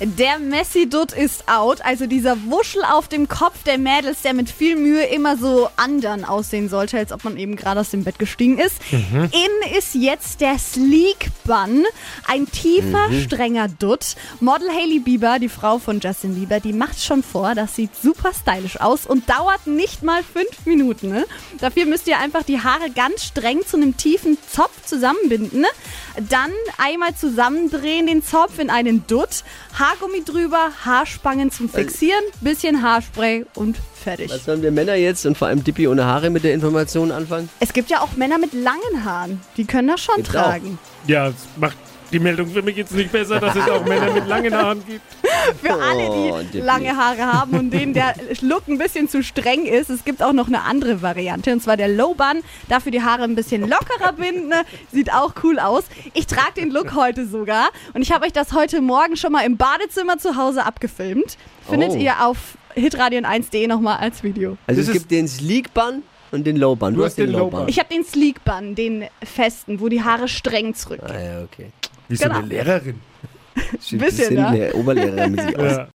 Der Messi-Dutt ist out, also dieser Wuschel auf dem Kopf der Mädels, der mit viel Mühe immer so andern aussehen sollte, als ob man eben gerade aus dem Bett gestiegen ist. In ist jetzt der Sleek Bun, ein tiefer, strenger Dutt. Model Hailey Bieber, die Frau von Justin Bieber, die macht schon vor, das sieht super stylisch aus und dauert nicht mal fünf Minuten. Ne? Dafür müsst ihr einfach die Haare ganz streng zu einem tiefen Zopf zusammenbinden. Ne? Dann einmal zusammendrehen den Zopf in einen Dutt, Haargummi drüber, Haarspangen zum Fixieren, bisschen Haarspray und fertig. Was sollen wir Männer jetzt und vor allem Dippi ohne Haare mit der Information anfangen? Es gibt ja auch Männer mit langen Haaren, die können das schon Gibt's tragen. Ja, es macht die Meldung für mich jetzt nicht besser, dass es auch Männer mit langen Haaren gibt. Für alle, Oh, die Dippi. lange Haare haben und denen der Look ein bisschen zu streng ist. Es gibt auch noch eine andere Variante und zwar der Low Bun. Dafür die Haare ein bisschen lockerer binden. ne? Sieht auch cool aus. Ich trage den Look heute sogar und ich habe euch das heute Morgen schon mal im Badezimmer zu Hause abgefilmt. Findet Oh. ihr auf hitradion1.de nochmal als Video. Also Das es gibt den Sleek Bun und den Low Bun. Du, hast den, Low Bun. Ich habe den Sleek Bun, den festen, wo die Haare streng zurückgehen. ah ja, okay. Wie so Genau. eine Lehrerin. Sieht Bisschen, ein ne? mehr Oberlehrermäßig aus. Ja.